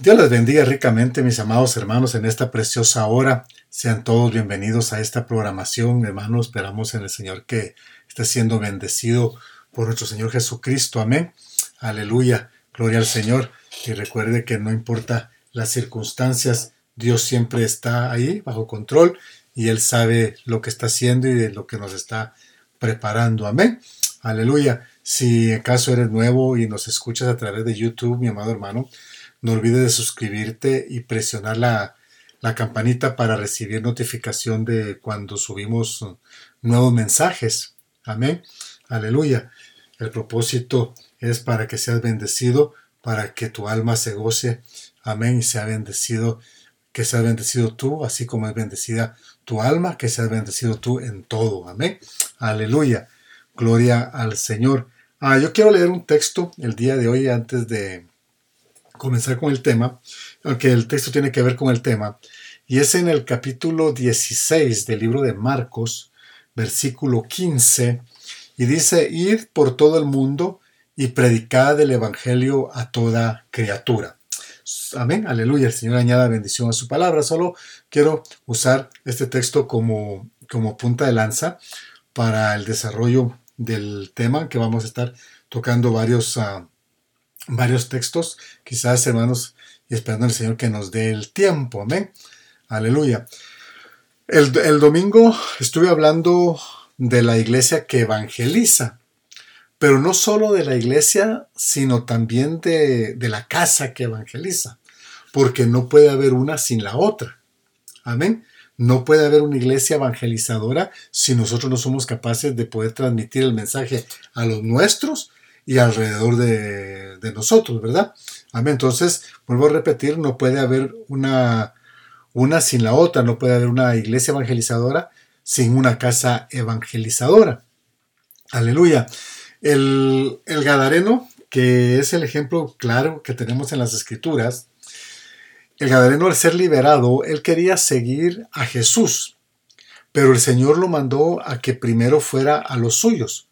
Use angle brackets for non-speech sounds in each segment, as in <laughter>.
Dios les bendiga ricamente, mis amados hermanos, en esta preciosa hora. Sean todos bienvenidos a esta programación, hermanos. Esperamos en el Señor que esté siendo bendecido por nuestro Señor Jesucristo. Amén. Aleluya. Gloria al Señor. Y recuerde que no importa las circunstancias, Dios siempre está ahí, bajo control, y Él sabe lo que está haciendo y de lo que nos está preparando. Amén. Aleluya. Si en caso eres nuevo y nos escuchas a través de YouTube, mi amado hermano, no olvides de suscribirte y presionar la, campanita para recibir notificación de cuando subimos nuevos mensajes. Amén. Aleluya. El propósito es para que seas bendecido, para que tu alma se goce. Amén. Y sea bendecido, que seas bendecido tú, así como es bendecida tu alma, que seas bendecido tú en todo. Amén. Aleluya. Gloria al Señor. Ah, yo quiero leer un texto el día de hoy antes de, comenzar con el tema, aunque el texto tiene que ver con el tema, y es en el capítulo 16 del libro de Marcos, versículo 15, y dice, id por todo el mundo y predicad el Evangelio a toda criatura. Amén, aleluya, el Señor añada bendición a su palabra. Solo quiero usar este texto como, como punta de lanza para el desarrollo del tema que vamos a estar tocando varios uh, varios textos, quizás hermanos, y esperando al Señor que nos dé el tiempo. Amén. Aleluya. El, domingo estuve hablando de la iglesia que evangeliza, pero no solo de la iglesia, sino también de, de la casa que evangeliza, porque no puede haber una sin la otra. Amén. No puede haber una iglesia evangelizadora si nosotros no somos capaces de poder transmitir el mensaje a los nuestros y alrededor de, nosotros, ¿verdad? Amén. Entonces, vuelvo a repetir, no puede haber una, una sin la otra, no puede haber una iglesia evangelizadora sin una casa evangelizadora. Aleluya. El, el Gadareno, que es el ejemplo claro que tenemos en las escrituras, el Gadareno al ser liberado, él quería seguir a Jesús, pero el Señor lo mandó a que primero fuera a los suyos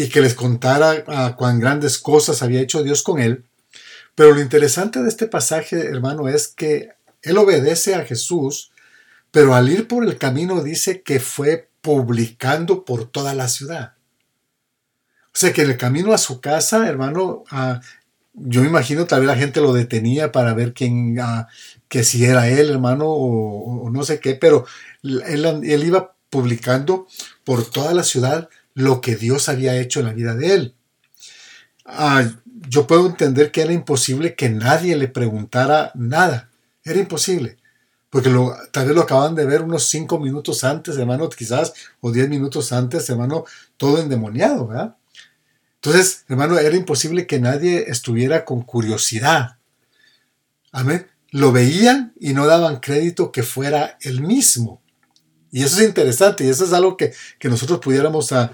y que les contara a cuán grandes cosas había hecho Dios con él. Pero lo interesante de este pasaje, hermano, es que él obedece a Jesús, pero al ir por el camino dice que fue publicando por toda la ciudad. O sea que en el camino a su casa, hermano, yo me imagino tal vez la gente lo detenía para ver quién, que si era él, hermano, o, no sé qué, pero él iba publicando por toda la ciudad lo que Dios había hecho en la vida de él. Ah, yo puedo entender que era imposible que nadie le preguntara nada. Era imposible. Porque tal vez lo acaban de ver unos cinco minutos antes, hermano, quizás, o diez minutos antes, hermano, todo endemoniado, ¿verdad? Entonces, hermano, era imposible que nadie estuviera con curiosidad. Amén. Lo veían y no daban crédito que fuera el mismo. Y eso es interesante y eso es algo que, nosotros pudiéramos a,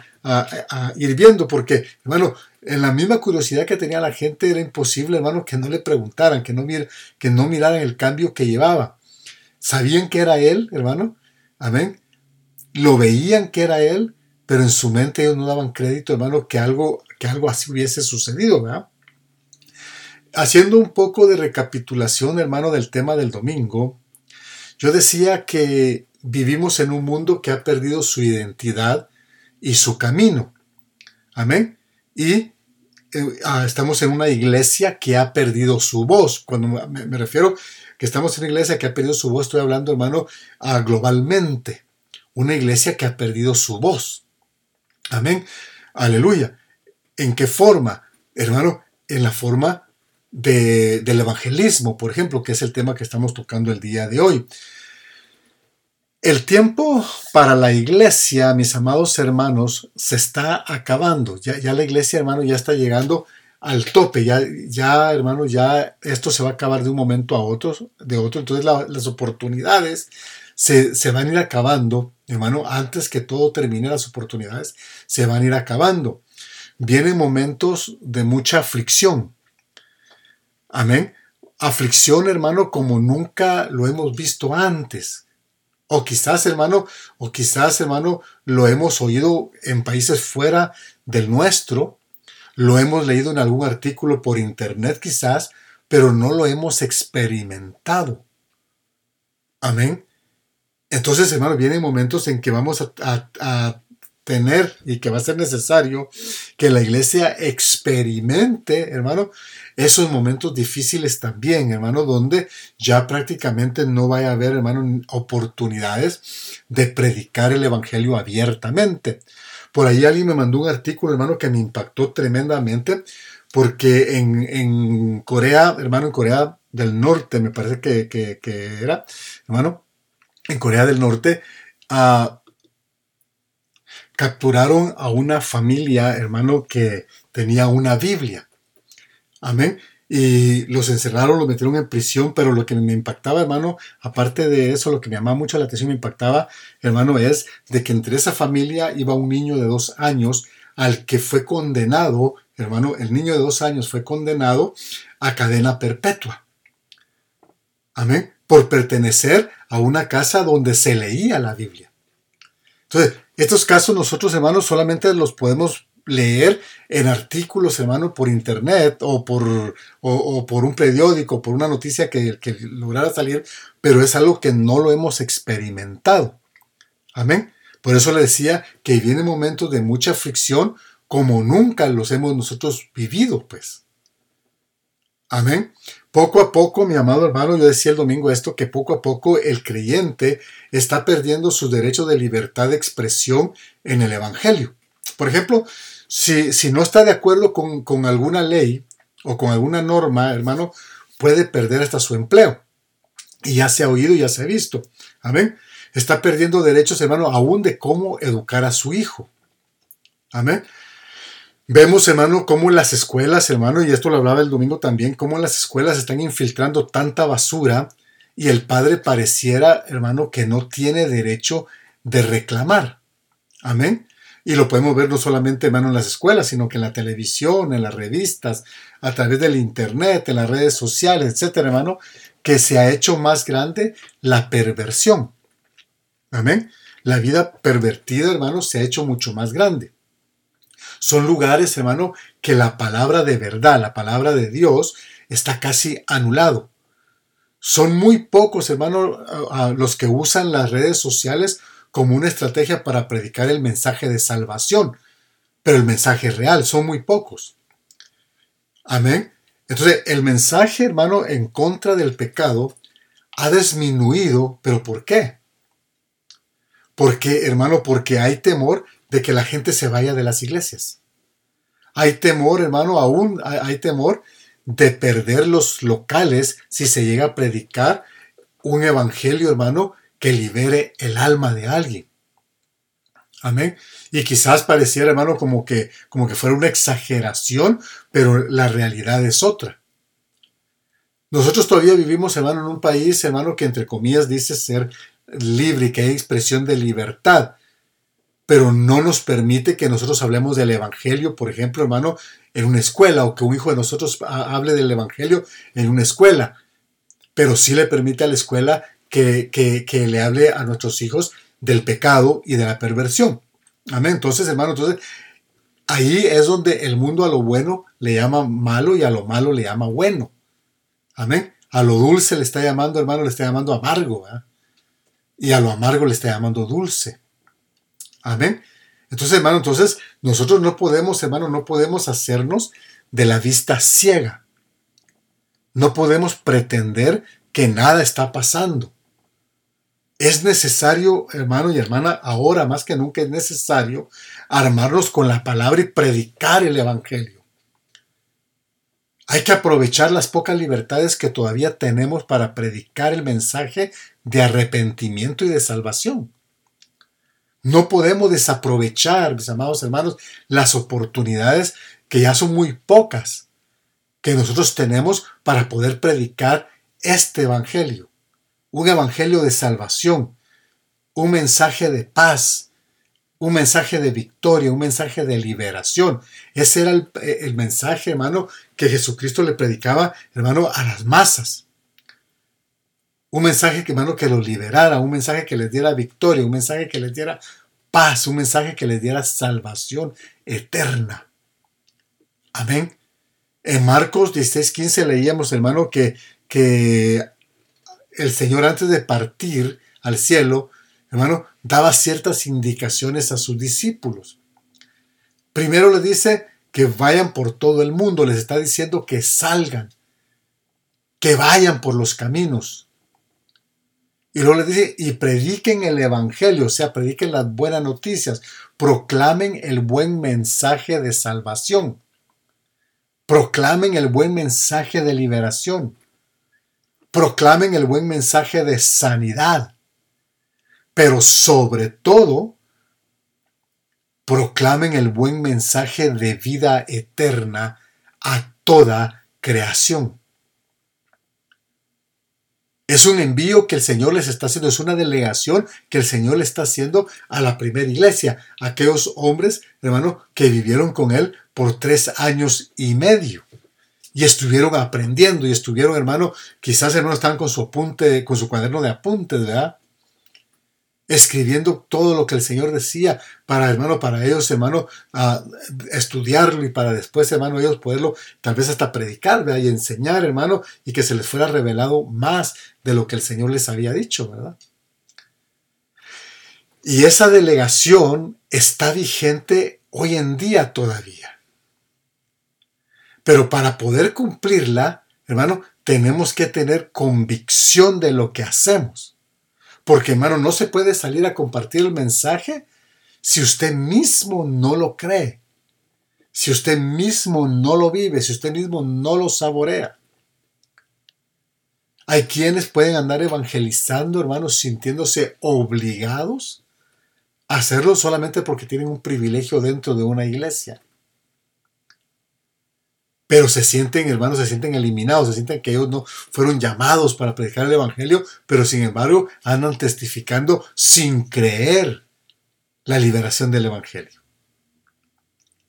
ir viendo, porque, hermano, en la misma curiosidad que tenía la gente era imposible, hermano, que no le preguntaran, que no, que no miraran el cambio que llevaba. Sabían que era él, hermano, amén. Lo veían que era él, pero en su mente ellos no daban crédito, hermano, que algo, que algo así hubiese sucedido, ¿verdad? Haciendo un poco de recapitulación, hermano, del tema del domingo, yo decía que vivimos en un mundo que ha perdido su identidad y su camino. Amén. Y eh, ah, estamos en una iglesia que ha perdido su voz. Cuando me, refiero que estamos en una iglesia que ha perdido su voz, estoy hablando, hermano, ah, globalmente. Una iglesia que ha perdido su voz. Amén. Aleluya. ¿En qué forma? Hermano, en la forma del evangelismo, por ejemplo, que es el tema que estamos tocando el día de hoy. El tiempo para la iglesia, mis amados hermanos, se está acabando. Ya, ya la iglesia, hermano, ya está llegando al tope. Ya, ya, hermano, ya esto se va a acabar de un momento a otro, de otro. Entonces las oportunidades se, se, van a ir acabando, hermano, antes que todo termine las oportunidades, se van a ir acabando. Vienen momentos de mucha aflicción. Amén. Aflicción, hermano, como nunca lo hemos visto antes. O quizás, hermano, o quizás, hermano, lo hemos oído en países fuera del nuestro, lo hemos leído en algún artículo por internet quizás, pero no lo hemos experimentado. Amén. Entonces, hermano, vienen momentos en que vamos a, tener y que va a ser necesario que la iglesia experimente, hermano, esos momentos difíciles también, hermano, donde ya prácticamente no vaya a haber, hermano, oportunidades de predicar el evangelio abiertamente. Por ahí alguien me mandó un artículo, hermano, que me impactó tremendamente, porque en, Corea, hermano, en Corea del Norte, me parece que, era, hermano, en Corea del Norte, ah, capturaron a una familia, hermano, que tenía una Biblia. Amén y los encerraron, los metieron en prisión, pero lo que me impactaba, hermano, aparte de eso, lo que me llamaba mucho la atención, me impactaba, hermano, es de que entre esa familia iba un niño de dos años al que fue condenado, hermano, el niño de dos años fue condenado a cadena perpetua. Amén. Por pertenecer a una casa donde se leía la Biblia. Entonces, estos casos nosotros, hermanos, solamente los podemos leer en artículos, hermano, por internet o por, o, por un periódico, por una noticia que, que lograra salir, pero es algo que no lo hemos experimentado. Amén. Por eso le decía que vienen momentos de mucha fricción como nunca los hemos nosotros vivido, pues. Amén. Poco a poco, mi amado hermano, yo decía el domingo esto, que poco a poco el creyente está perdiendo su derecho de libertad de expresión en el Evangelio. Por ejemplo, si, no está de acuerdo con, alguna ley o con alguna norma, hermano, puede perder hasta su empleo. Y ya se ha oído ya se ha visto. Amén. Está perdiendo derechos, hermano, aún de cómo educar a su hijo. Amén. Vemos, hermano, cómo las escuelas, hermano, y esto lo hablaba el domingo también, cómo las escuelas están infiltrando tanta basura y el padre pareciera, hermano, que no tiene derecho de reclamar. Amén. Y lo podemos ver no solamente, hermano, en las escuelas, sino que en la televisión, en las revistas, a través del internet, en las redes sociales, etcétera, hermano, que se ha hecho más grande la perversión. Amén. La vida pervertida, hermano, se ha hecho mucho más grande. Son lugares, hermano, que la palabra de verdad, la palabra de Dios, está casi anulado. Son muy pocos, hermano, los que usan las redes sociales como una estrategia para predicar el mensaje de salvación, pero el mensaje real son muy pocos. Amén. Entonces, el mensaje, hermano, en contra del pecado ha disminuido, pero ¿por qué? Porque, hermano, porque hay temor de que la gente se vaya de las iglesias. Hay temor, hermano, aún hay, temor de perder los locales si se llega a predicar un evangelio, hermano, que libere el alma de alguien. Amén. Y quizás pareciera, hermano, como que, como que fuera una exageración, pero la realidad es otra. Nosotros todavía vivimos, hermano, en un país, hermano, que entre comillas dice ser libre y que hay expresión de libertad, pero no nos permite que nosotros hablemos del Evangelio, por ejemplo, hermano, en una escuela, o que un hijo de nosotros hable del Evangelio en una escuela, pero sí le permite a la escuela que, le hable a nuestros hijos del pecado y de la perversión. Amén. Entonces, hermano, entonces ahí es donde el mundo a lo bueno le llama malo y a lo malo le llama bueno. Amén. A lo dulce le está llamando, hermano, le está llamando amargo. Y a lo amargo le está llamando dulce. Amén. Entonces, hermano, entonces nosotros no podemos, hermano, no podemos hacernos de la vista ciega. No podemos pretender que nada está pasando. Es necesario, hermano y hermana, ahora más que nunca es necesario armarnos con la palabra y predicar el Evangelio. Hay que aprovechar las pocas libertades que todavía tenemos para predicar el mensaje de arrepentimiento y de salvación. No podemos desaprovechar, mis amados hermanos, las oportunidades que ya son muy pocas que nosotros tenemos para poder predicar este Evangelio un evangelio de salvación, un mensaje de paz, un mensaje de victoria, un mensaje de liberación. Ese era el, mensaje, hermano, que Jesucristo le predicaba, hermano, a las masas. Un mensaje, hermano, que los liberara, un mensaje que les diera victoria, un mensaje que les diera paz, un mensaje que les diera salvación eterna. Amén. En Marcos 16:15 leíamos, hermano, que, que el Señor antes de partir al cielo, hermano, daba ciertas indicaciones a sus discípulos. Primero les dice que vayan por todo el mundo, les está diciendo que salgan, que vayan por los caminos. Y luego les dice, y prediquen el Evangelio, o sea, prediquen las buenas noticias, proclamen el buen mensaje de salvación, proclamen el buen mensaje de liberación, proclamen el buen mensaje de sanidad, pero sobre todo, proclamen el buen mensaje de vida eterna a toda creación. Es un envío que el Señor les está haciendo, es una delegación que el Señor le está haciendo a la primera iglesia, a aquellos hombres, hermano, que vivieron con Él por tres años y medio. Y estuvieron aprendiendo y estuvieron, hermano, quizás hermano estaban con su apunte, con su cuaderno de apuntes, ¿verdad? escribiendo todo lo que el Señor decía para, hermano, para ellos, hermano, estudiarlo y para después, hermano, ellos poderlo tal vez hasta predicar ¿verdad? y enseñar, hermano, y que se les fuera revelado más de lo que el Señor les había dicho, ¿verdad? Y esa delegación está vigente hoy en día todavía. Pero para poder cumplirla, hermano, tenemos que tener convicción de lo que hacemos. Porque, hermano, no se puede salir a compartir el mensaje si usted mismo no lo cree, si usted mismo no lo vive, si usted mismo no lo saborea. Hay quienes pueden andar evangelizando, hermanos, sintiéndose obligados a hacerlo solamente porque tienen un privilegio dentro de una iglesia pero se sienten, hermanos, se sienten eliminados, se sienten que ellos no fueron llamados para predicar el Evangelio, pero sin embargo andan testificando sin creer la liberación del Evangelio.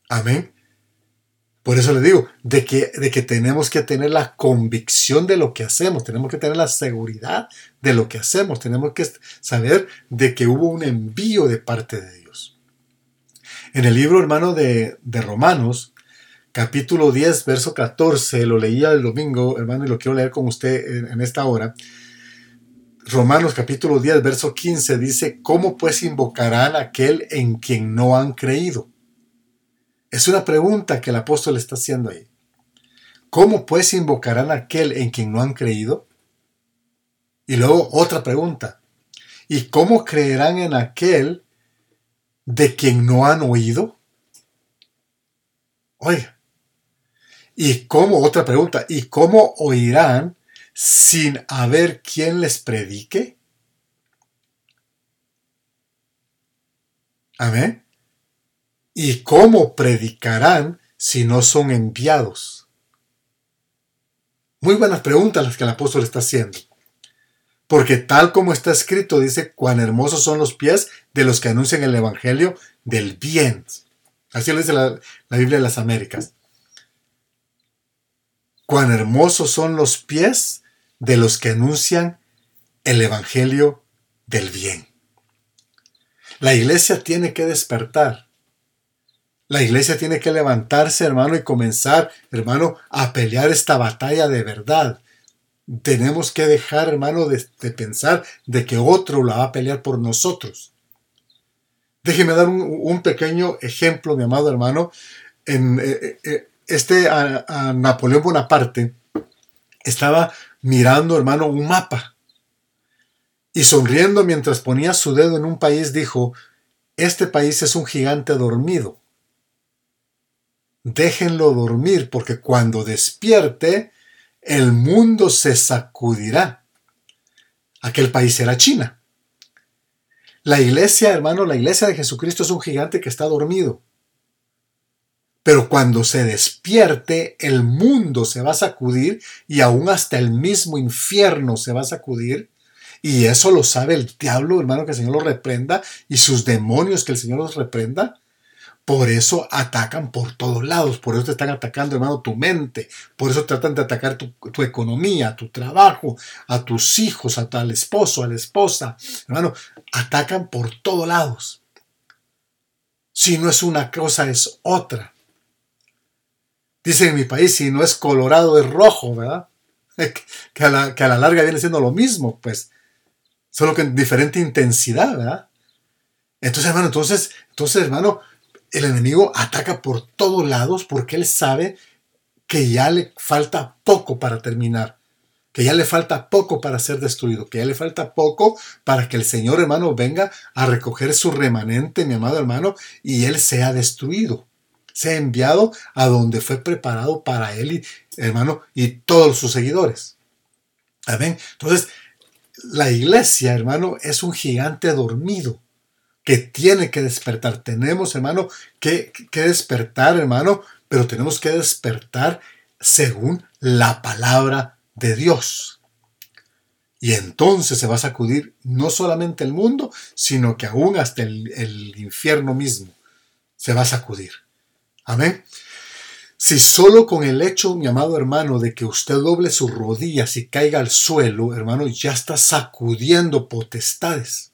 Amén. Por eso le digo, de que, de que tenemos que tener la convicción de lo que hacemos, tenemos que tener la seguridad de lo que hacemos, tenemos que saber de que hubo un envío de parte de Dios. En el libro, hermano, de, de Romanos, capítulo 10, verso 14, lo leía el domingo, hermano, y lo quiero leer con usted en, esta hora. Romanos capítulo 10, verso 15 dice, ¿cómo pues invocarán a aquel en quien no han creído? Es una pregunta que el apóstol está haciendo ahí. ¿Cómo pues invocarán a aquel en quien no han creído? Y luego otra pregunta. ¿Y cómo creerán en aquel de quien no han oído? Oiga, ¿Y cómo, otra pregunta, ¿y cómo oirán sin haber quien les predique? Amén. ¿Y cómo predicarán si no son enviados? Muy buenas preguntas las que el apóstol está haciendo. Porque tal como está escrito, dice, cuán hermosos son los pies de los que anuncian el Evangelio del bien. Así lo dice la, la Biblia de las Américas cuán hermosos son los pies de los que anuncian el Evangelio del bien. La iglesia tiene que despertar. La iglesia tiene que levantarse, hermano, y comenzar, hermano, a pelear esta batalla de verdad. Tenemos que dejar, hermano, de, pensar de que otro la va a pelear por nosotros. Déjeme dar un, pequeño ejemplo, mi amado hermano. En, eh, eh, eh, este Napoleón Bonaparte estaba mirando, hermano, un mapa. Y sonriendo mientras ponía su dedo en un país, dijo, este país es un gigante dormido. Déjenlo dormir, porque cuando despierte, el mundo se sacudirá. Aquel país era China. La iglesia, hermano, la iglesia de Jesucristo es un gigante que está dormido. Pero cuando se despierte, el mundo se va a sacudir y aún hasta el mismo infierno se va a sacudir. Y eso lo sabe el diablo, hermano, que el Señor lo reprenda y sus demonios que el Señor los reprenda. Por eso atacan por todos lados, por eso te están atacando, hermano, tu mente, por eso tratan de atacar tu, economía, tu trabajo, a tus hijos, a al esposo, a la esposa. Hermano, atacan por todos lados. Si no es una cosa, es otra. Dicen en mi país, si no es colorado es rojo, ¿verdad? <laughs> Que a, la, que a la larga viene siendo lo mismo, pues. Solo que en diferente intensidad, ¿verdad? Entonces, hermano, entonces, entonces, hermano, el enemigo ataca por todos lados porque él sabe que ya le falta poco para terminar, que ya le falta poco para ser destruido, que ya le falta poco para que el Señor hermano venga a recoger su remanente, mi amado hermano, y él sea destruido, sea enviado a donde fue preparado para él, y, hermano, y todos sus seguidores. Amén. Entonces, la iglesia, hermano, es un gigante dormido que tiene que despertar. Tenemos, hermano, que, despertar, hermano, pero tenemos que despertar según la palabra de Dios. Y entonces se va a sacudir no solamente el mundo, sino que aún hasta el, el, infierno mismo se va a sacudir. Amén. Si solo con el hecho, mi amado hermano, de que usted doble sus rodillas y caiga al suelo, hermano, ya está sacudiendo potestades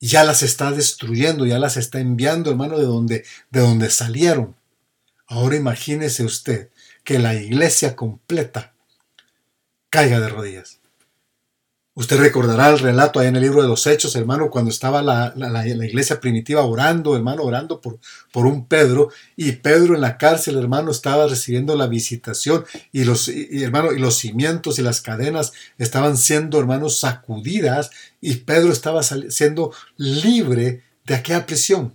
ya las está destruyendo, ya las está enviando, hermano, de donde, de donde salieron. Ahora imagínese usted que la iglesia completa caiga de rodillas. Usted recordará el relato ahí en el libro de los Hechos, hermano, cuando estaba la, iglesia primitiva orando, hermano, orando por, por, un Pedro, y Pedro en la cárcel, hermano, estaba recibiendo la visitación, y los, hermano, y los cimientos y las cadenas estaban siendo, hermanos, sacudidas, y Pedro estaba siendo libre de aquella prisión.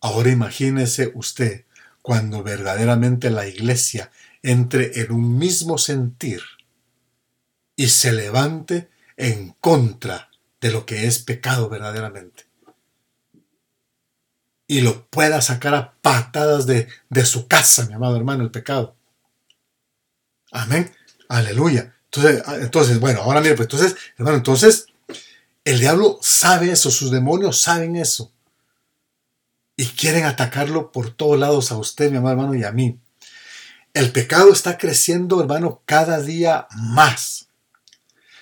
Ahora imagínese usted cuando verdaderamente la iglesia entre en un mismo sentir y se levante en contra de lo que es pecado verdaderamente. Y lo pueda sacar a patadas de, su casa, mi amado hermano, el pecado. Amén. Aleluya. Entonces, ah, entonces bueno, ahora mire, pues entonces, hermano, entonces, el diablo sabe eso, sus demonios saben eso. Y quieren atacarlo por todos lados a usted, mi amado hermano, y a mí. El pecado está creciendo, hermano, cada día más.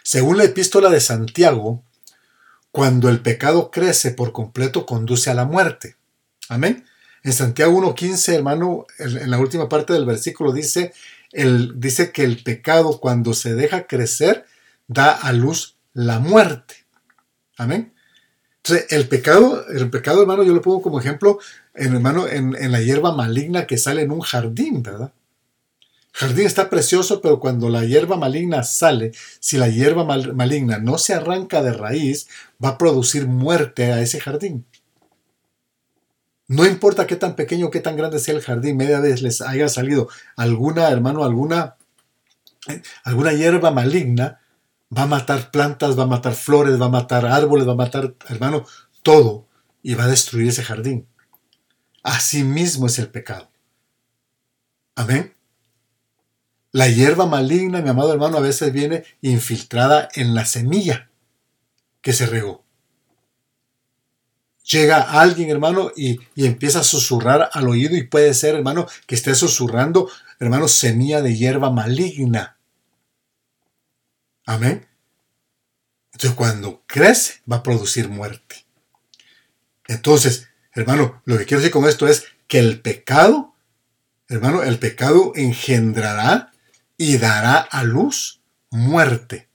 Según la epístola de Santiago, cuando el pecado crece por completo conduce a la muerte. Amén. En Santiago 1.15, hermano, en la última parte del versículo dice, el, dice que el pecado cuando se deja crecer da a luz la muerte. Amén. Entonces, el pecado, el pecado, hermano, yo lo pongo como ejemplo, en, hermano, en, en la hierba maligna que sale en un jardín, ¿verdad? Jardín está precioso, pero cuando la hierba maligna sale, si la hierba maligna no se arranca de raíz, va a producir muerte a ese jardín. No importa qué tan pequeño o qué tan grande sea el jardín, media vez les haya salido alguna, hermano, alguna, alguna hierba maligna, va a matar plantas, va a matar flores, va a matar árboles, va a matar, hermano, todo y va a destruir ese jardín. Así mismo es el pecado. Amén. La hierba maligna, mi amado hermano, a veces viene infiltrada en la semilla que se regó. Llega alguien, hermano, y, empieza a susurrar al oído y puede ser, hermano, que esté susurrando, hermano, semilla de hierba maligna. Amén. Entonces, cuando crece, va a producir muerte. Entonces, hermano, lo que quiero decir con esto es que el pecado, hermano, el pecado engendrará y dará a luz muerte.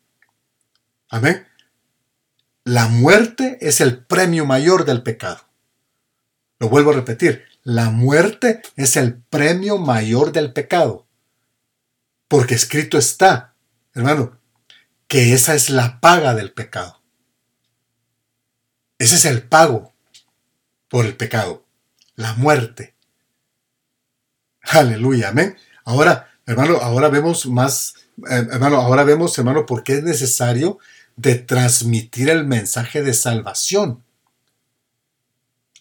Amén. La muerte es el premio mayor del pecado. Lo vuelvo a repetir, la muerte es el premio mayor del pecado. Porque escrito está, hermano, que esa es la paga del pecado. Ese es el pago por el pecado, la muerte. Aleluya, amén. Ahora, Hermano, ahora vemos más, eh, hermano, ahora vemos, hermano, por qué es necesario de transmitir el mensaje de salvación.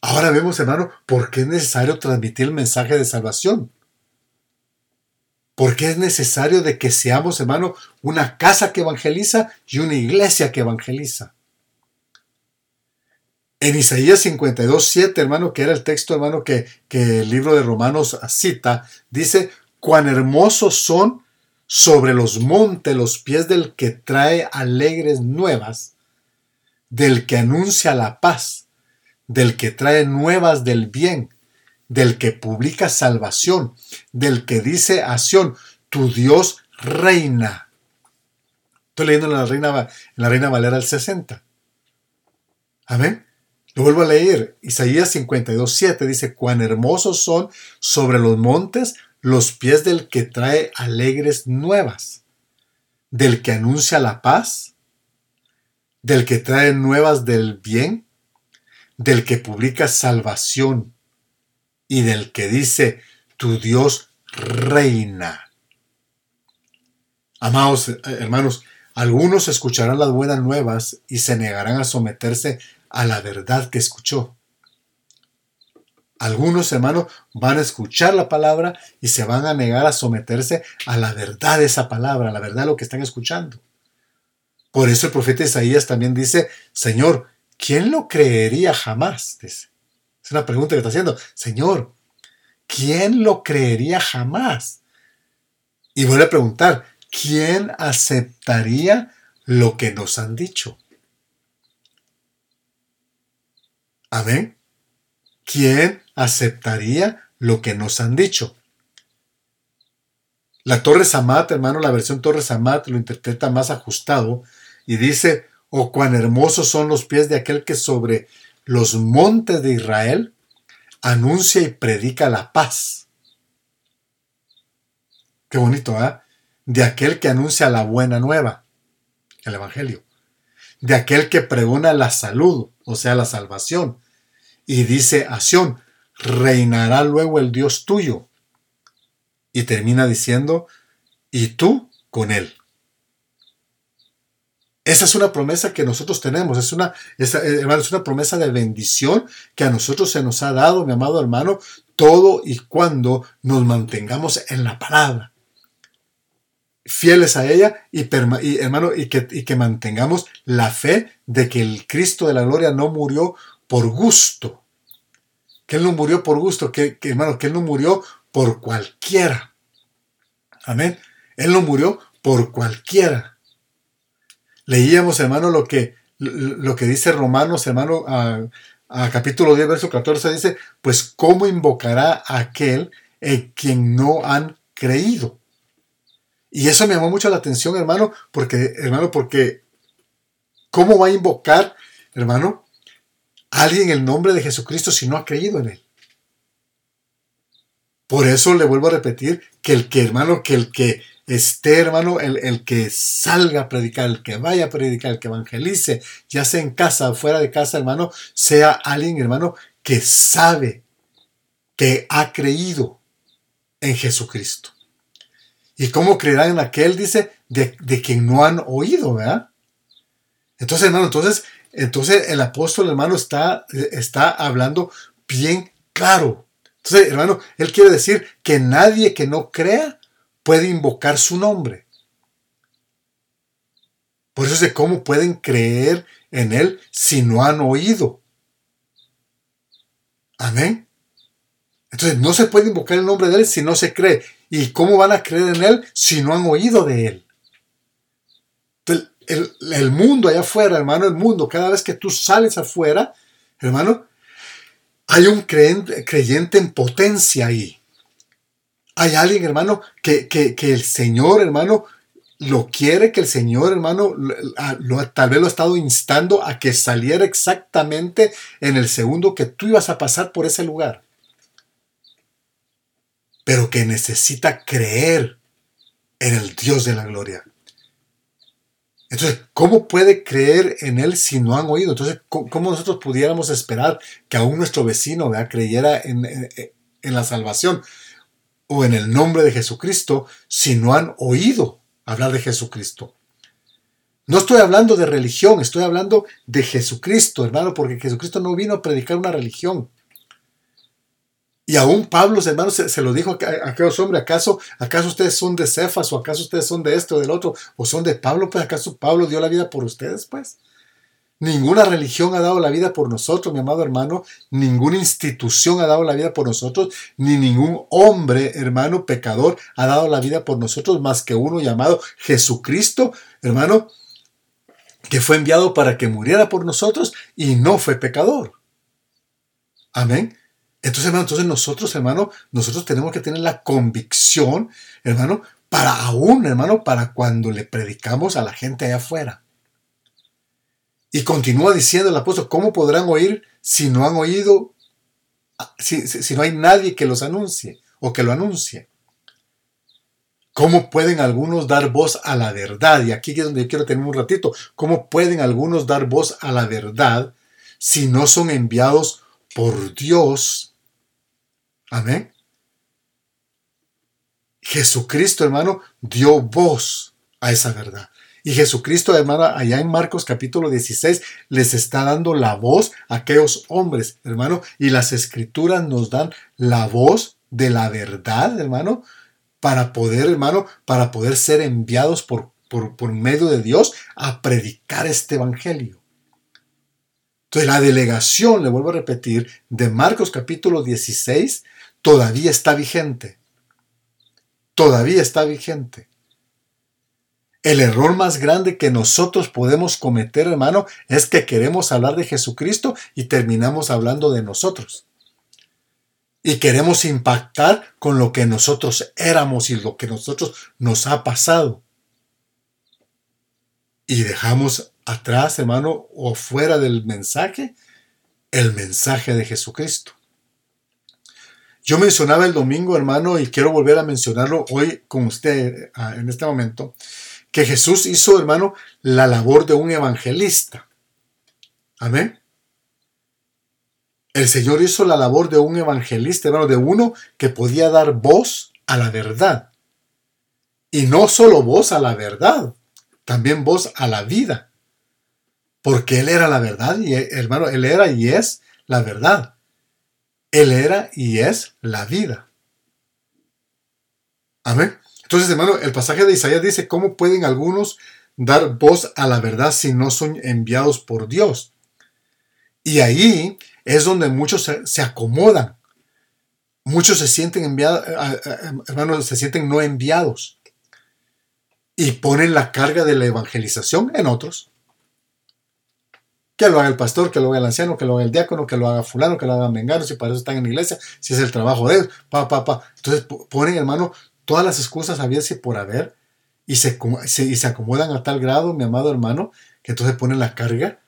Ahora vemos, hermano, por qué es necesario transmitir el mensaje de salvación. Porque es necesario de que seamos, hermano, una casa que evangeliza y una iglesia que evangeliza. En Isaías 52, 7, hermano, que era el texto, hermano, que, que el libro de Romanos cita, dice, cuán hermosos son sobre los montes los pies del que trae alegres nuevas, del que anuncia la paz, del que trae nuevas del bien, del que publica salvación, del que dice acción, tu Dios reina. Estoy leyendo en la Reina, en la Reina Valera del 60. Amén. Lo vuelvo a leer. Isaías 52, 7 dice, cuán hermosos son sobre los montes los pies del que trae alegres nuevas, del que anuncia la paz, del que trae nuevas del bien, del que publica salvación y del que dice, tu Dios reina. Amados eh, hermanos, algunos escucharán las buenas nuevas y se negarán a someterse a la verdad que escuchó. Algunos hermanos van a escuchar la palabra y se van a negar a someterse a la verdad de esa palabra, a la verdad de lo que están escuchando. Por eso el profeta Isaías también dice, Señor, ¿quién lo creería jamás? Es una pregunta que está haciendo. Señor, ¿quién lo creería jamás? Y vuelve a preguntar, ¿quién aceptaría lo que nos han dicho? Amén. ¿Quién aceptaría lo que nos han dicho? La Torre Samat, hermano, la versión Torre Samat lo interpreta más ajustado y dice, oh cuán hermosos son los pies de aquel que sobre los montes de Israel anuncia y predica la paz. Qué bonito, ¿eh? De aquel que anuncia la buena nueva, el Evangelio. De aquel que pregona la salud, o sea, la salvación y dice acción, reinará luego el Dios tuyo. Y termina diciendo, y tú con él. Esa es una promesa que nosotros tenemos, es una, es, eh, es una promesa de bendición que a nosotros se nos ha dado, mi amado hermano, todo y cuando nos mantengamos en la palabra. Fieles a ella y, hermano, y que, y que mantengamos la fe de que el Cristo de la gloria no murió por gusto. Que Él no murió por gusto, que, hermano, que Él no murió por cualquiera. Amén. Él no murió por cualquiera. Leíamos, hermano, lo que, lo que dice Romanos, hermano, a, capítulo 10, verso 14, dice, pues ¿cómo invocará a aquel en quien no han creído? Y eso me llamó mucho la atención, hermano, porque, hermano, porque ¿cómo va a invocar, hermano, alguien el nombre de Jesucristo si no ha creído en él. Por eso le vuelvo a repetir que el que, hermano, que el que esté, hermano, el, el, que salga a predicar, el que vaya a predicar, el que evangelice, ya sea en casa o fuera de casa, hermano, sea alguien, hermano, que sabe, que ha creído en Jesucristo. ¿Y cómo creerán en aquel? Dice, de, de quien no han oído, ¿verdad? Entonces, hermano, entonces entonces el apóstol, hermano, está, está hablando bien claro. Entonces, hermano, él quiere decir que nadie que no crea puede invocar su nombre. Por eso es de cómo pueden creer en él si no han oído. Amén. Entonces no se puede invocar el nombre de él si no se cree. ¿Y cómo van a creer en él si no han oído de él? El, mundo allá afuera, hermano, el mundo, cada vez que tú sales afuera, hermano, hay un creyente, creyente en potencia ahí. Hay alguien, hermano, que, el Señor, hermano, lo quiere, que el Señor, hermano, lo, tal vez lo ha estado instando a que saliera exactamente en el segundo que tú ibas a pasar por ese lugar. Pero que necesita creer en el Dios de la gloria. Entonces, ¿cómo puede creer en Él si no han oído? Entonces, ¿cómo nosotros pudiéramos esperar que aún nuestro vecino creyera en, en, la salvación o en el nombre de Jesucristo si no han oído hablar de Jesucristo? No estoy hablando de religión, estoy hablando de Jesucristo, hermano, porque Jesucristo no vino a predicar una religión. Y aún Pablo, hermanos, se, se, lo dijo a, aquellos hombres, ¿acaso, ¿acaso ustedes son de Cefas o acaso ustedes son de esto o del otro o son de Pablo? Pues acaso Pablo dio la vida por ustedes, pues. Ninguna religión ha dado la vida por nosotros, mi amado hermano, ninguna institución ha dado la vida por nosotros, ni ningún hombre, hermano, pecador ha dado la vida por nosotros, más que uno llamado Jesucristo, hermano, que fue enviado para que muriera por nosotros y no fue pecador. Amén. Entonces, hermano, entonces nosotros, hermano, nosotros tenemos que tener la convicción, hermano, para aún, hermano, para cuando le predicamos a la gente allá afuera. Y continúa diciendo el apóstol, ¿cómo podrán oír si no han oído, si, si no hay nadie que los anuncie o que lo anuncie? ¿Cómo pueden algunos dar voz a la verdad? Y aquí es donde yo quiero tener un ratito. ¿Cómo pueden algunos dar voz a la verdad si no son enviados por Dios? Amén. Jesucristo, hermano, dio voz a esa verdad. Y Jesucristo, hermano, allá en Marcos capítulo 16, les está dando la voz a aquellos hombres, hermano, y las escrituras nos dan la voz de la verdad, hermano, para poder, hermano, para poder ser enviados por, por, medio de Dios a predicar este evangelio. Entonces la delegación, le vuelvo a repetir, de Marcos capítulo 16 todavía está vigente. Todavía está vigente. El error más grande que nosotros podemos cometer, hermano, es que queremos hablar de Jesucristo y terminamos hablando de nosotros y queremos impactar con lo que nosotros éramos y lo que nosotros nos ha pasado. Y dejamos atrás, hermano, o fuera del mensaje, el mensaje de Jesucristo. Yo mencionaba el domingo, hermano, y quiero volver a mencionarlo hoy con usted ah, en este momento, que Jesús hizo, hermano, la labor de un evangelista. Amén. El Señor hizo la labor de un evangelista, hermano, de uno que podía dar voz a la verdad. Y no solo voz a la verdad, también voz a la vida. Porque Él era la verdad y, hermano, Él era y es la verdad. Él era y es la vida. Amén. Entonces, hermano, el pasaje de Isaías dice, ¿cómo pueden algunos dar voz a la verdad si no son enviados por Dios? Y ahí es donde muchos se, acomodan. Muchos se sienten enviados, hermanos, se sienten no enviados. Y ponen la carga de la evangelización en otros. Que lo haga el pastor, que lo haga el anciano, que lo haga el diácono, que lo haga fulano, que lo haga mengano, si para eso están en la iglesia, si es el trabajo de ellos, pa, pa, pa. Entonces ponen, hermano, todas las excusas había y por haber y se, y se acomodan a tal grado, mi amado hermano, que entonces ponen la carga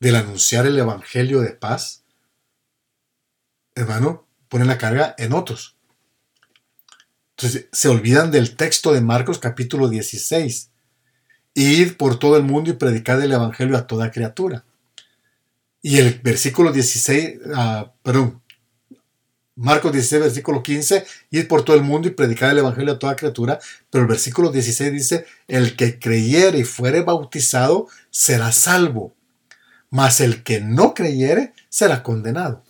del anunciar el evangelio de paz hermano, ponen la carga en otros. Entonces se olvidan del texto de Marcos capítulo 16. Ir por todo el mundo y predicar el Evangelio a toda criatura. Y el versículo 16, ah, perdón, Marcos 16, versículo 15, ir por todo el mundo y predicar el Evangelio a toda criatura. Pero el versículo 16 dice, el que creyere y fuere bautizado será salvo, mas el que no creyere será condenado.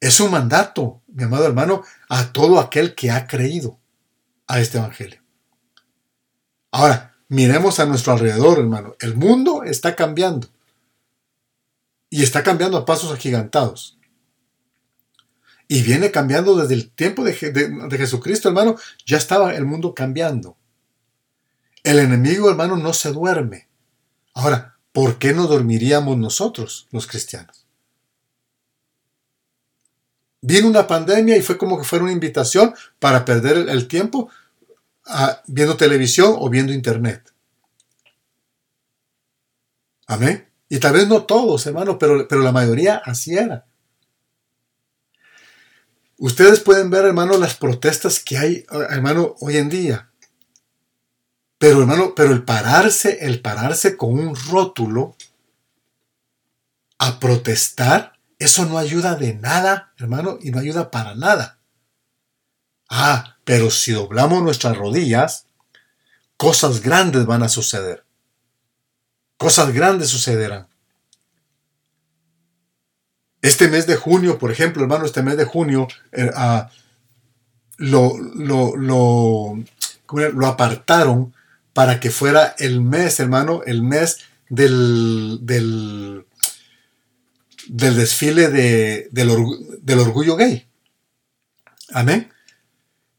Es un mandato, mi amado hermano, a todo aquel que ha creído a este Evangelio. Ahora, miremos a nuestro alrededor, hermano. El mundo está cambiando. Y está cambiando a pasos agigantados. Y viene cambiando desde el tiempo de, Jesucristo, hermano. Ya estaba el mundo cambiando. El enemigo, hermano, no se duerme. Ahora, ¿por qué no dormiríamos nosotros, los cristianos? Vino una pandemia y fue como que fuera una invitación para perder el tiempo ah, viendo televisión o viendo internet. Amén. Y tal vez no todos, hermano, pero, pero la mayoría así era. Ustedes pueden ver, hermano, las protestas que hay, hermano, hoy en día. Pero, hermano, pero el pararse, el pararse con un rótulo a protestar, eso no ayuda de nada, hermano, y no ayuda para nada. Ah, pero si doblamos nuestras rodillas, cosas grandes van a suceder. Cosas grandes sucederán. Este mes de junio, por ejemplo, hermano, este mes de junio, eh, ah, lo, lo, lo, apartaron para que fuera el mes, hermano, el mes del, del del desfile de, del, orgullo gay. Amén.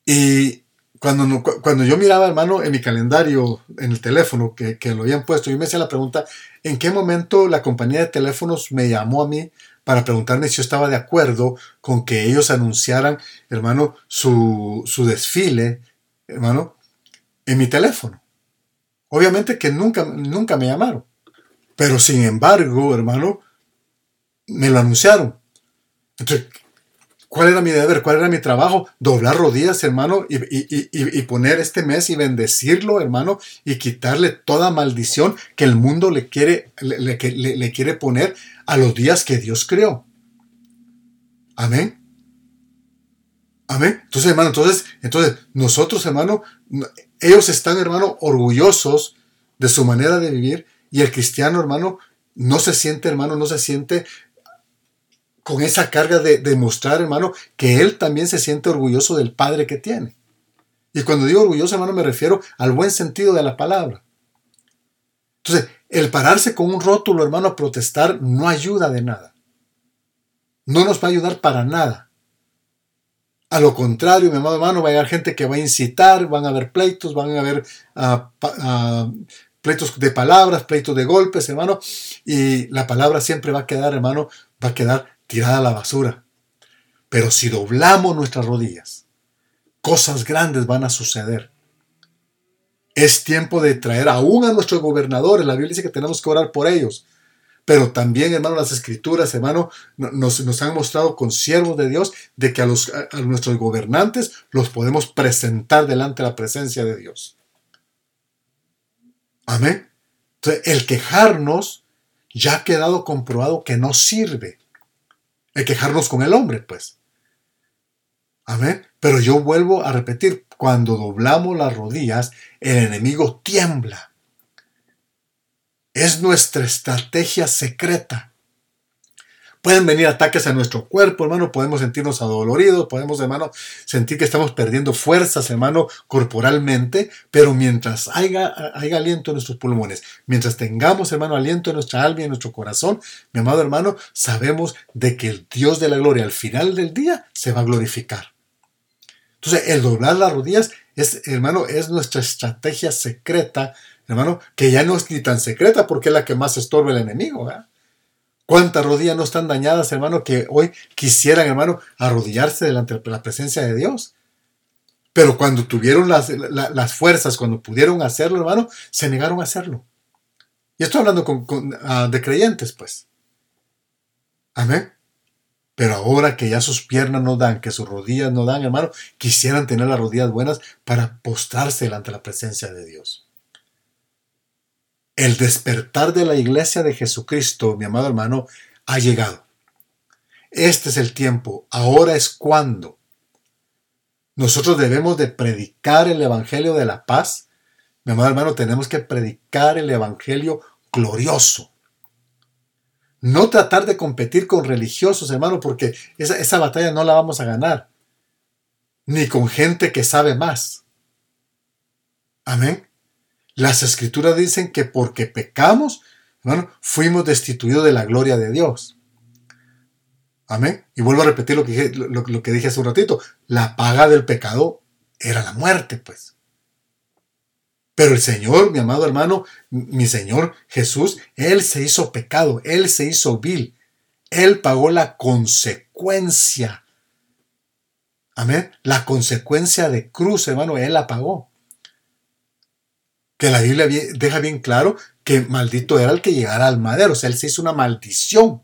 Y cuando, cuando yo miraba, hermano, en mi calendario, en el teléfono que, lo habían puesto, yo me hacía la pregunta, ¿en qué momento la compañía de teléfonos me llamó a mí para preguntarme si yo estaba de acuerdo con que ellos anunciaran, hermano, su, su desfile, hermano, en mi teléfono. Obviamente que nunca, nunca me llamaron. Pero sin embargo, hermano, me lo anunciaron. Entonces, ¿cuál era mi deber? ¿Cuál era mi trabajo? Doblar rodillas, hermano, y, poner este mes y bendecirlo, hermano, y quitarle toda maldición que el mundo le quiere, le, le quiere poner a los días que Dios creó. Amén. Amén. Entonces, hermano, entonces, entonces, nosotros, hermano, ellos están, hermano, orgullosos de su manera de vivir y el cristiano, hermano, no se siente, hermano, no se siente con esa carga de demostrar, hermano, que él también se siente orgulloso del padre que tiene. Y cuando digo orgulloso, hermano, me refiero al buen sentido de la palabra. Entonces, el pararse con un rótulo, hermano, a protestar no ayuda de nada. No nos va a ayudar para nada. A lo contrario, mi amado hermano, va a haber gente que va a incitar, van a haber pleitos, van a haber ah, ah, pleitos de palabras, pleitos de golpes, hermano, y la palabra siempre va a quedar, hermano, va a quedar tirada a la basura. Pero si doblamos nuestras rodillas, cosas grandes van a suceder. Es tiempo de traer aún a nuestros gobernadores. La Biblia dice que tenemos que orar por ellos. Pero también, hermano, las escrituras, hermano, nos, nos han mostrado con siervos de Dios de que a, los, a nuestros gobernantes los podemos presentar delante de la presencia de Dios. Amén. Entonces, el quejarnos ya ha quedado comprobado que no sirve. Quejarnos con el hombre, pues. Amén. Pero yo vuelvo a repetir, cuando doblamos las rodillas, el enemigo tiembla. Es nuestra estrategia secreta. Pueden venir ataques a nuestro cuerpo, hermano, podemos sentirnos adoloridos, podemos, hermano, sentir que estamos perdiendo fuerzas, hermano, corporalmente, pero mientras haya, haya aliento en nuestros pulmones, mientras tengamos, hermano, aliento en nuestra alma y en nuestro corazón, mi amado hermano, sabemos de que el Dios de la gloria al final del día se va a glorificar. Entonces, el doblar las rodillas es, hermano, es nuestra estrategia secreta, hermano, que ya no es ni tan secreta porque es la que más estorba el enemigo, ¿verdad? ¿Cuántas rodillas no están dañadas, hermano, que hoy quisieran, hermano, arrodillarse delante de la presencia de Dios? Pero cuando tuvieron las, fuerzas, cuando pudieron hacerlo, hermano, se negaron a hacerlo. Y estoy hablando ah, de creyentes, pues. Amén. Pero ahora que ya sus piernas no dan, que sus rodillas no dan, hermano, quisieran tener las rodillas buenas para postrarse delante de la presencia de Dios. El despertar de la iglesia de Jesucristo, mi amado hermano, ha llegado. Este es el tiempo, ahora es cuando. Nosotros debemos de predicar el Evangelio de la paz. Mi amado hermano, tenemos que predicar el Evangelio glorioso. No tratar de competir con religiosos, hermano, porque esa, esa batalla no la vamos a ganar. Ni con gente que sabe más. Amén. Las escrituras dicen que porque pecamos, hermano, fuimos destituidos de la gloria de Dios. Amén. Y vuelvo a repetir lo que, dije, hace un ratito. La paga del pecado era la muerte, pues. Pero el Señor, mi amado hermano, mi Señor Jesús, Él se hizo pecado, Él se hizo vil. Él pagó la consecuencia. Amén. La consecuencia de cruz, hermano, Él la pagó que la Biblia deja bien claro que maldito era el que llegara al madero, o sea, él se hizo una maldición.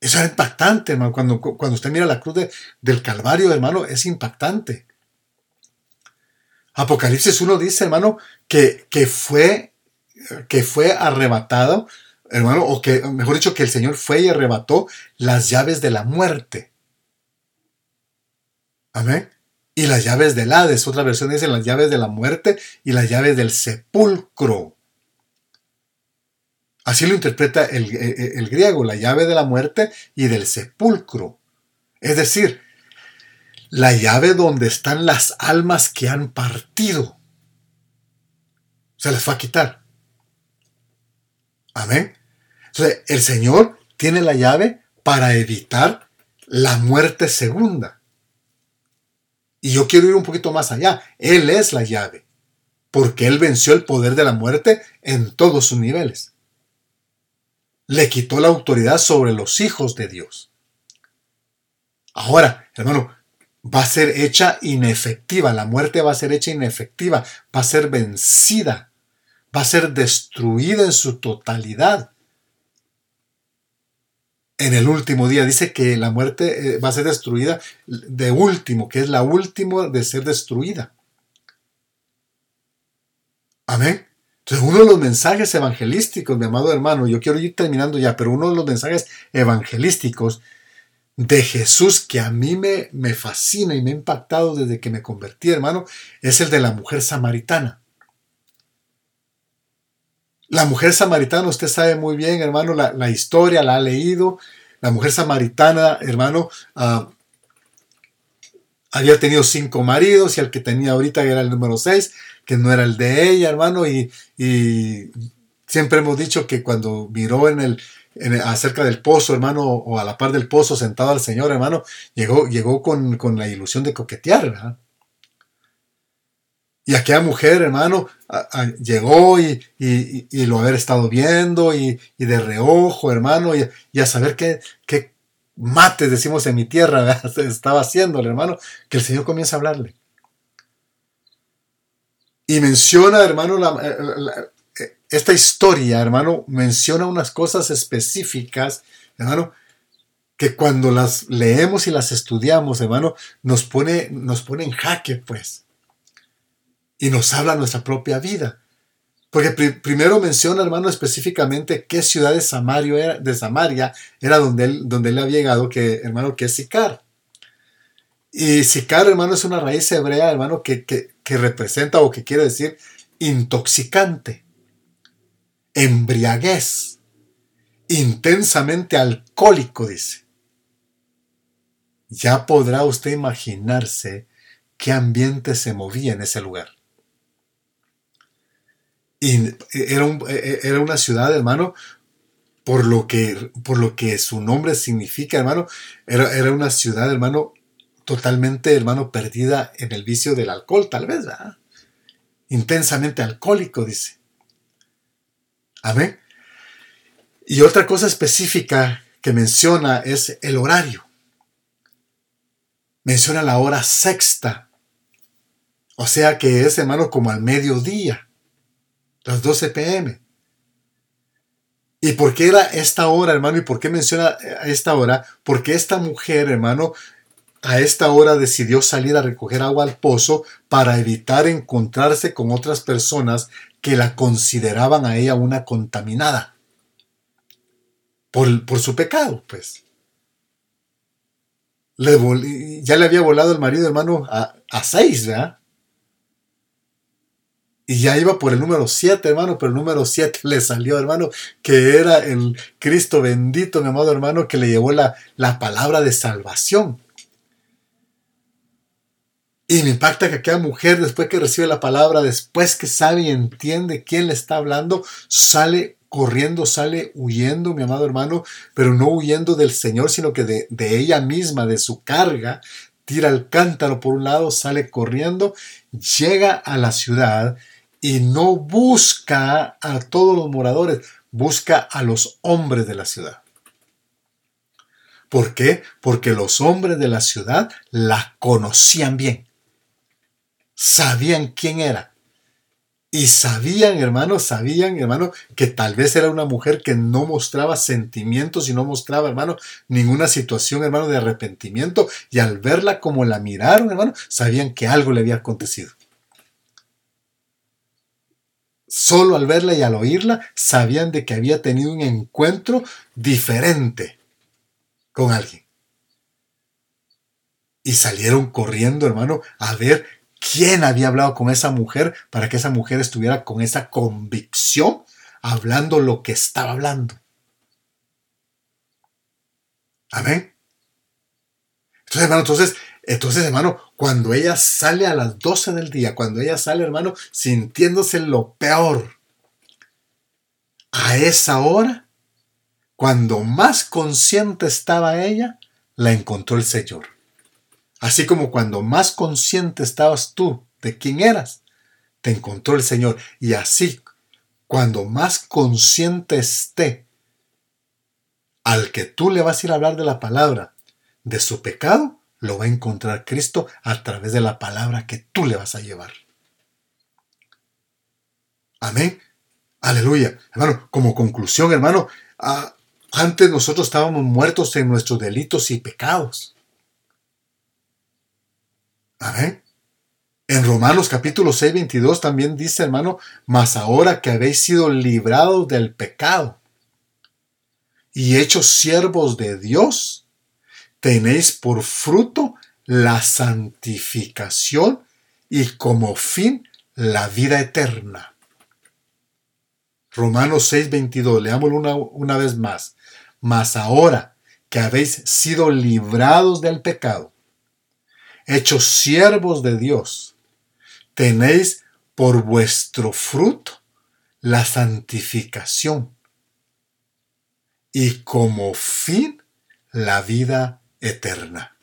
Eso es impactante, hermano. Cuando, usted mira la cruz del Calvario, hermano, es impactante. Apocalipsis 1 dice, hermano, que, que, fue, que fue arrebatado, hermano, o que, mejor dicho, que el Señor fue y arrebató las llaves de la muerte. Amén y las llaves del Hades. Otra versión dice las llaves de la muerte y las llaves del sepulcro. Así lo interpreta el, griego, la llave de la muerte y del sepulcro. Es decir, la llave donde están las almas que han partido. Se les va a quitar. Amén. Entonces, el Señor tiene la llave para evitar la muerte segunda. Y yo quiero ir un poquito más allá. Él es la llave, porque Él venció el poder de la muerte en todos sus niveles. le quitó la autoridad sobre los hijos de Dios. Ahora, hermano, va a ser hecha inefectiva, la muerte va a ser hecha inefectiva, va a ser vencida, va a ser destruida en su totalidad. En el último día dice que la muerte eh, va a ser destruida de último, que es la última de ser destruida. Amén. Entonces, uno de los mensajes evangelísticos, mi amado hermano, yo quiero ir terminando ya, pero uno de los mensajes evangelísticos de Jesús que a mí me, me fascina y me ha impactado desde que me convertí, hermano, es el de la mujer samaritana. La mujer samaritana, usted sabe muy bien, hermano, la, historia la ha leído. La mujer samaritana, hermano, ah, había tenido cinco maridos y el que tenía ahorita era el número seis, que no era el de ella, hermano, y, y siempre hemos dicho que cuando miró en el, acerca del pozo, hermano, o a la par del pozo sentado al Señor, hermano, llegó, llegó con, la ilusión de coquetear, ¿verdad? Y aquella mujer, hermano, llegó y, lo haber estado viendo y, de reojo, hermano, y, a saber qué, qué mates, decimos en mi tierra, <laughs> estaba haciendo el hermano, que el Señor comienza a hablarle. Y menciona, hermano, la, esta historia, hermano, menciona unas cosas específicas, hermano, que cuando las leemos y las estudiamos, hermano, nos pone, nos pone en jaque, pues. Y nos habla nuestra propia vida. Porque primero menciona, hermano, específicamente qué ciudad de Samaria era, de Samaria era donde él, donde él había llegado, que, hermano, que es Sicar. Y Sicar, hermano, es una raíz hebrea, hermano, que, que representa o que quiere decir intoxicante embriaguez, intensamente alcohólico, dice. Ya podrá usted imaginarse qué ambiente se movía en ese lugar. Y era, era una ciudad, hermano, por lo, que, por lo que su nombre significa, hermano, era, era una ciudad, hermano, totalmente, hermano, perdida en el vicio del alcohol, tal vez, ¿verdad? Intensamente alcohólico, dice. Amén. Y otra cosa específica que menciona es el horario. Menciona la hora sexta. O sea que es, hermano, como al mediodía. Las 12 pm. ¿Y por qué era esta hora, hermano? ¿Y por qué menciona a esta hora? Porque esta mujer, hermano, a esta hora decidió salir a recoger agua al pozo para evitar encontrarse con otras personas que la consideraban a ella una contaminada por, su pecado, pues. ya le había volado el marido, hermano, a, a seis, ¿verdad? Y ya iba por el número siete, hermano, pero el número siete <laughs> le salió, hermano, que era el Cristo bendito, mi amado hermano, que le llevó la, la palabra de salvación. Y me impacta que aquella mujer, después que recibe la palabra, después que sabe y entiende quién le está hablando, sale corriendo, sale huyendo, mi amado hermano, pero no huyendo del Señor, sino que de, de ella misma, de su carga, tira el cántaro por un lado, sale corriendo, llega a la ciudad y no busca a todos los moradores, busca a los hombres de la ciudad. ¿Por qué? Porque los hombres de la ciudad la conocían bien sabían quién era. Y sabían, hermano, sabían, hermano, que tal vez era una mujer que no mostraba sentimientos y no mostraba, hermano, ninguna situación, hermano, de arrepentimiento. Y al verla como la miraron, hermano, sabían que algo le había acontecido. Solo al verla y al oírla, sabían de que había tenido un encuentro diferente con alguien. Y salieron corriendo, hermano, a ver quién había hablado con esa mujer para que esa mujer estuviera con esa convicción hablando lo que estaba hablando. Amén. Entonces, hermano, entonces, entonces, hermano, cuando ella sale a las 12 del día, cuando ella sale, hermano, sintiéndose lo peor, a esa hora, cuando más consciente estaba ella, la encontró el Señor. Así como cuando más consciente estabas tú de quién eras, te encontró el Señor. Y así, cuando más consciente esté al que tú le vas a ir a hablar de la palabra, de su pecado, lo va a encontrar Cristo a través de la palabra que tú le vas a llevar. Amén. Aleluya. Hermano, como conclusión, hermano, ah, antes nosotros estábamos muertos en nuestros delitos y pecados. Amén. En Romanos capítulo 6, 22 también dice, hermano, mas ahora que habéis sido librados del pecado y hechos siervos de Dios, tenéis por fruto la santificación y como fin la vida eterna. Romanos 6, 22, leámoslo una, una vez más. Mas ahora que habéis sido librados del pecado, hechos siervos de Dios, tenéis por vuestro fruto la santificación y como fin la vida eterna.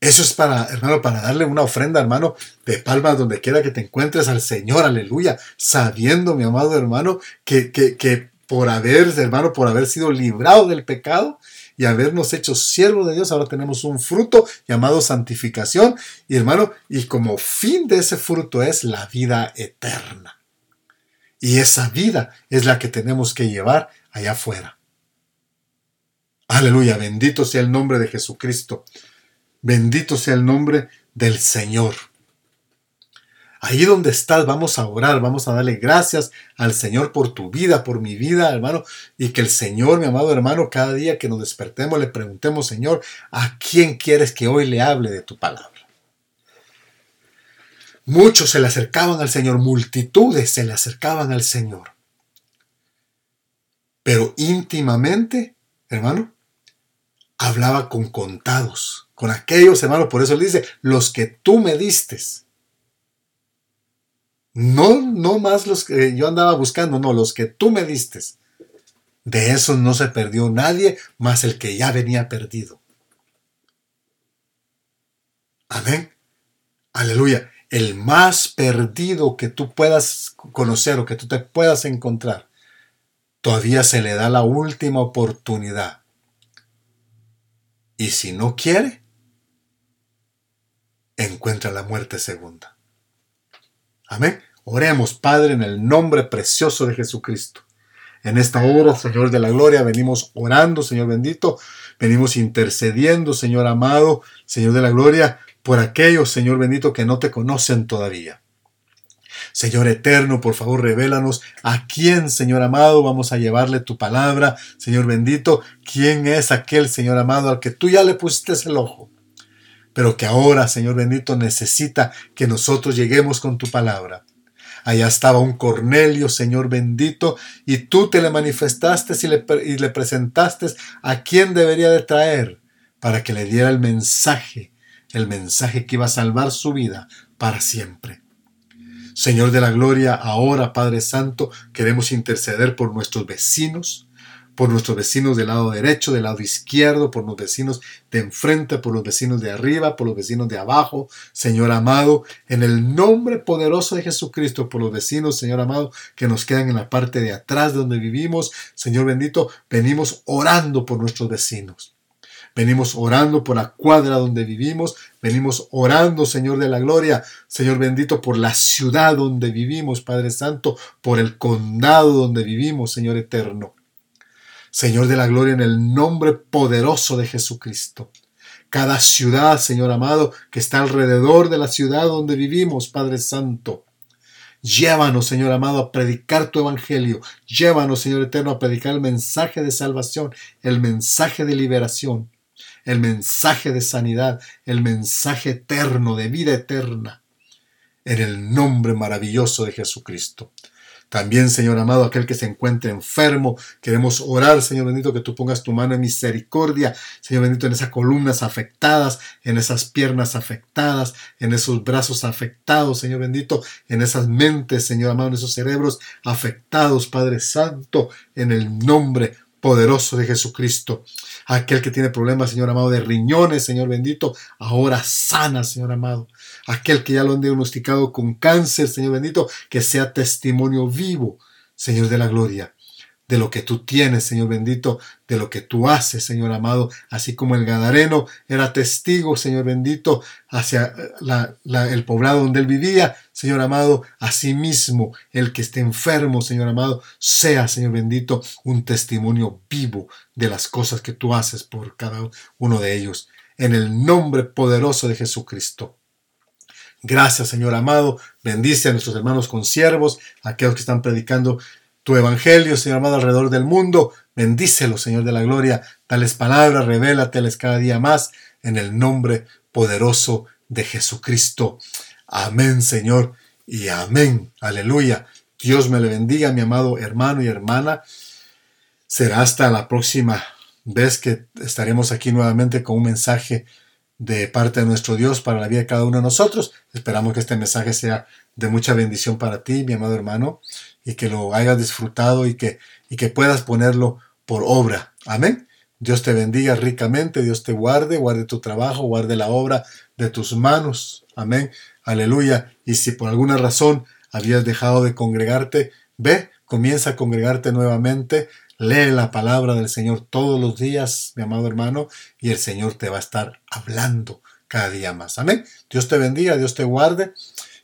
Eso es para, hermano, para darle una ofrenda, hermano, de palmas donde quiera que te encuentres al Señor, aleluya, sabiendo, mi amado hermano, que, que, que por haber, hermano, por haber sido librado del pecado y habernos hecho siervos de Dios, ahora tenemos un fruto llamado santificación, y hermano, y como fin de ese fruto es la vida eterna. Y esa vida es la que tenemos que llevar allá afuera. Aleluya, bendito sea el nombre de Jesucristo. Bendito sea el nombre del Señor. Ahí donde estás, vamos a orar, vamos a darle gracias al Señor por tu vida, por mi vida, hermano, y que el Señor, mi amado hermano, cada día que nos despertemos le preguntemos, Señor, ¿a quién quieres que hoy le hable de tu palabra? Muchos se le acercaban al Señor, multitudes se le acercaban al Señor. Pero íntimamente, hermano, hablaba con contados, con aquellos, hermanos, por eso él dice, los que tú me distes. No, no más los que yo andaba buscando, no, los que tú me distes. De eso no se perdió nadie más el que ya venía perdido. Amén. Aleluya. El más perdido que tú puedas conocer o que tú te puedas encontrar, todavía se le da la última oportunidad y si no quiere, encuentra la muerte segunda. Amén. Oremos, Padre, en el nombre precioso de Jesucristo. En esta hora, Señor de la Gloria, venimos orando, Señor bendito, venimos intercediendo, Señor amado, Señor de la Gloria, por aquellos, Señor bendito, que no te conocen todavía. Señor eterno, por favor, revélanos a quién, Señor amado, vamos a llevarle tu palabra. Señor bendito, quién es aquel, Señor amado, al que tú ya le pusiste el ojo. Pero que ahora, Señor bendito, necesita que nosotros lleguemos con tu palabra. Allá estaba un Cornelio, Señor bendito, y tú te le manifestaste y le, y le presentaste a quién debería de traer para que le diera el mensaje, el mensaje que iba a salvar su vida para siempre. Señor de la Gloria, ahora Padre Santo, queremos interceder por nuestros vecinos, por nuestros vecinos del lado derecho, del lado izquierdo, por los vecinos de enfrente, por los vecinos de arriba, por los vecinos de abajo, Señor amado, en el nombre poderoso de Jesucristo, por los vecinos, Señor amado, que nos quedan en la parte de atrás de donde vivimos, Señor bendito, venimos orando por nuestros vecinos. Venimos orando por la cuadra donde vivimos. Venimos orando, Señor de la Gloria, Señor bendito, por la ciudad donde vivimos, Padre Santo, por el condado donde vivimos, Señor eterno. Señor de la Gloria, en el nombre poderoso de Jesucristo. Cada ciudad, Señor amado, que está alrededor de la ciudad donde vivimos, Padre Santo. Llévanos, Señor amado, a predicar tu evangelio. Llévanos, Señor eterno, a predicar el mensaje de salvación, el mensaje de liberación el mensaje de sanidad, el mensaje eterno, de vida eterna, en el nombre maravilloso de Jesucristo. También, Señor amado, aquel que se encuentre enfermo, queremos orar, Señor bendito, que tú pongas tu mano en misericordia, Señor bendito, en esas columnas afectadas, en esas piernas afectadas, en esos brazos afectados, Señor bendito, en esas mentes, Señor amado, en esos cerebros afectados, Padre Santo, en el nombre poderoso de Jesucristo. Aquel que tiene problemas, Señor amado, de riñones, Señor bendito, ahora sana, Señor amado. Aquel que ya lo han diagnosticado con cáncer, Señor bendito, que sea testimonio vivo, Señor de la gloria. De lo que tú tienes, Señor bendito, de lo que tú haces, Señor amado, así como el Gadareno era testigo, Señor bendito, hacia el poblado donde él vivía, Señor amado, asimismo, el que esté enfermo, Señor amado, sea, Señor bendito, un testimonio vivo de las cosas que tú haces por cada uno de ellos. En el nombre poderoso de Jesucristo. Gracias, Señor amado. Bendice a nuestros hermanos consiervos, aquellos que están predicando tu evangelio, Señor amado, alrededor del mundo. Bendícelo, Señor de la gloria. Tales palabras, revélateles cada día más en el nombre poderoso de Jesucristo. Amén, Señor, y amén. Aleluya. Dios me le bendiga, mi amado hermano y hermana. Será hasta la próxima vez que estaremos aquí nuevamente con un mensaje de parte de nuestro Dios para la vida de cada uno de nosotros. Esperamos que este mensaje sea de mucha bendición para ti, mi amado hermano, y que lo hayas disfrutado y que, y que puedas ponerlo por obra. Amén. Dios te bendiga ricamente, Dios te guarde, guarde tu trabajo, guarde la obra de tus manos. Amén. Aleluya. Y si por alguna razón habías dejado de congregarte, ve, comienza a congregarte nuevamente Lee la palabra del Señor todos los días, mi amado hermano, y el Señor te va a estar hablando cada día más. Amén. Dios te bendiga, Dios te guarde